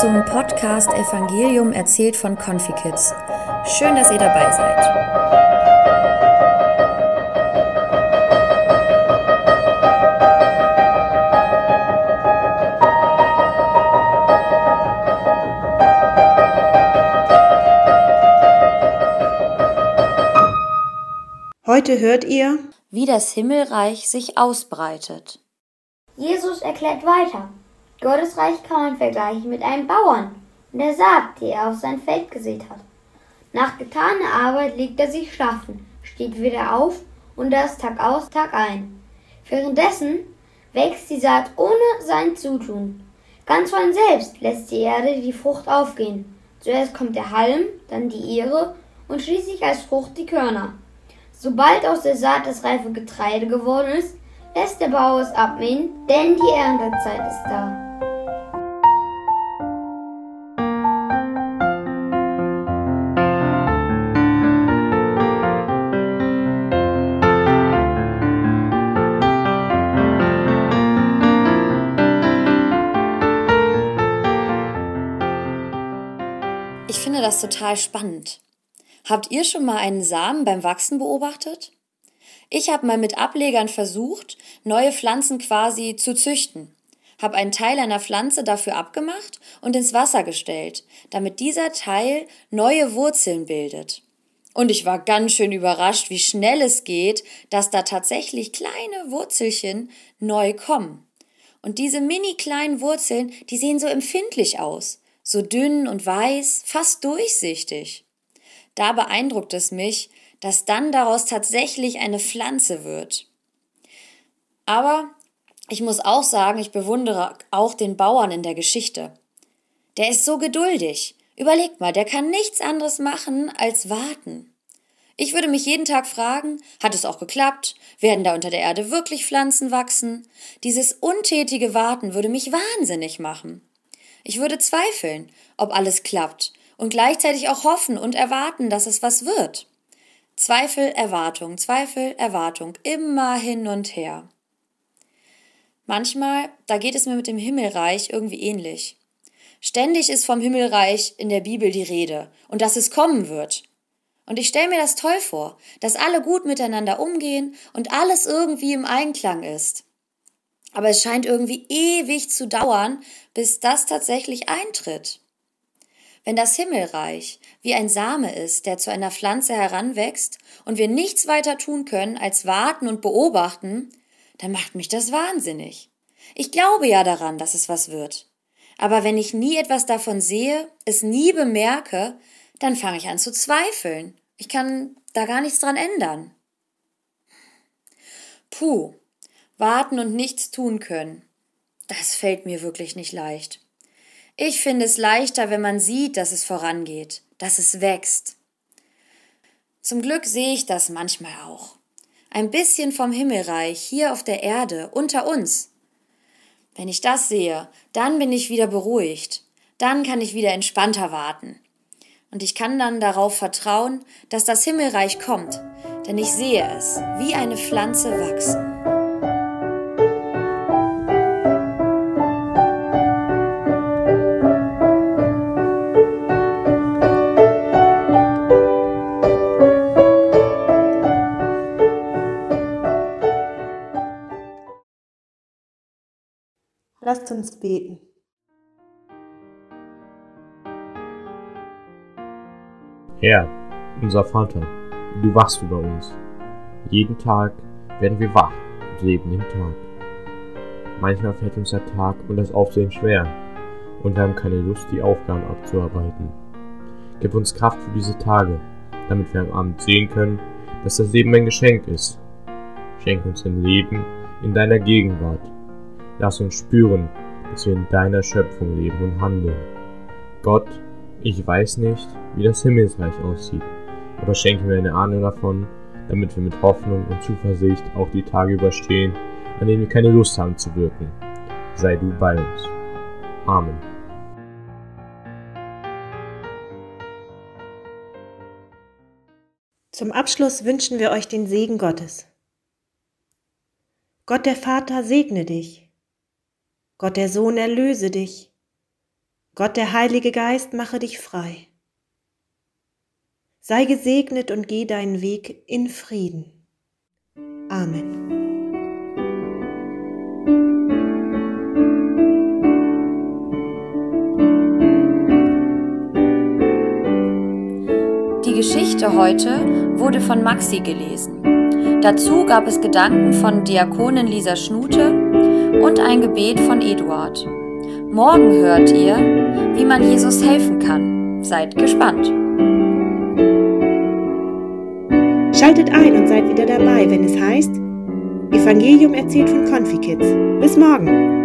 zum Podcast Evangelium erzählt von Confikids. Schön, dass ihr dabei seid. Heute hört ihr, wie das Himmelreich sich ausbreitet. Jesus erklärt weiter. Gottes Reich kann man vergleichen mit einem Bauern und der Saat, die er auf sein Feld gesät hat. Nach getaner Arbeit legt er sich schlafen, steht wieder auf und das Tag aus, Tag ein. Währenddessen wächst die Saat ohne sein Zutun. Ganz von selbst lässt die Erde die Frucht aufgehen. Zuerst kommt der Halm, dann die Ehre und schließlich als Frucht die Körner. Sobald aus der Saat das reife Getreide geworden ist, lässt der Bauer es abmähen, denn die Erntezeit ist da. Ich finde das total spannend. Habt ihr schon mal einen Samen beim Wachsen beobachtet? Ich habe mal mit Ablegern versucht, neue Pflanzen quasi zu züchten. Hab einen Teil einer Pflanze dafür abgemacht und ins Wasser gestellt, damit dieser Teil neue Wurzeln bildet. Und ich war ganz schön überrascht, wie schnell es geht, dass da tatsächlich kleine Wurzelchen neu kommen. Und diese mini kleinen Wurzeln, die sehen so empfindlich aus so dünn und weiß, fast durchsichtig. Da beeindruckt es mich, dass dann daraus tatsächlich eine Pflanze wird. Aber ich muss auch sagen, ich bewundere auch den Bauern in der Geschichte. Der ist so geduldig. Überlegt mal, der kann nichts anderes machen als warten. Ich würde mich jeden Tag fragen, hat es auch geklappt? Werden da unter der Erde wirklich Pflanzen wachsen? Dieses untätige Warten würde mich wahnsinnig machen. Ich würde zweifeln, ob alles klappt und gleichzeitig auch hoffen und erwarten, dass es was wird. Zweifel, Erwartung, Zweifel, Erwartung, immer hin und her. Manchmal, da geht es mir mit dem Himmelreich irgendwie ähnlich. Ständig ist vom Himmelreich in der Bibel die Rede und dass es kommen wird. Und ich stelle mir das toll vor, dass alle gut miteinander umgehen und alles irgendwie im Einklang ist. Aber es scheint irgendwie ewig zu dauern, bis das tatsächlich eintritt. Wenn das Himmelreich wie ein Same ist, der zu einer Pflanze heranwächst und wir nichts weiter tun können als warten und beobachten, dann macht mich das wahnsinnig. Ich glaube ja daran, dass es was wird. Aber wenn ich nie etwas davon sehe, es nie bemerke, dann fange ich an zu zweifeln. Ich kann da gar nichts dran ändern. Puh, warten und nichts tun können. Das fällt mir wirklich nicht leicht. Ich finde es leichter, wenn man sieht, dass es vorangeht, dass es wächst. Zum Glück sehe ich das manchmal auch. Ein bisschen vom Himmelreich hier auf der Erde, unter uns. Wenn ich das sehe, dann bin ich wieder beruhigt. Dann kann ich wieder entspannter warten. Und ich kann dann darauf vertrauen, dass das Himmelreich kommt, denn ich sehe es wie eine Pflanze wachsen. Lasst uns beten. Herr, unser Vater, du wachst über uns. Jeden Tag werden wir wach und leben den Tag. Manchmal fällt uns der Tag und das Aufsehen schwer und wir haben keine Lust, die Aufgaben abzuarbeiten. Gib uns Kraft für diese Tage, damit wir am Abend sehen können, dass das Leben ein Geschenk ist. Schenk uns ein Leben in deiner Gegenwart Lass uns spüren, dass wir in deiner Schöpfung leben und handeln. Gott, ich weiß nicht, wie das Himmelsreich aussieht, aber schenke mir eine Ahnung davon, damit wir mit Hoffnung und Zuversicht auch die Tage überstehen, an denen wir keine Lust haben zu wirken. Sei du bei uns. Amen. Zum Abschluss wünschen wir euch den Segen Gottes. Gott der Vater segne dich. Gott der Sohn erlöse dich. Gott der Heilige Geist mache dich frei. Sei gesegnet und geh deinen Weg in Frieden. Amen. Die Geschichte heute wurde von Maxi gelesen. Dazu gab es Gedanken von Diakonin Lisa Schnute und ein Gebet von Eduard. Morgen hört ihr, wie man Jesus helfen kann. Seid gespannt. Schaltet ein und seid wieder dabei, wenn es heißt Evangelium erzählt von Confikids. Bis morgen!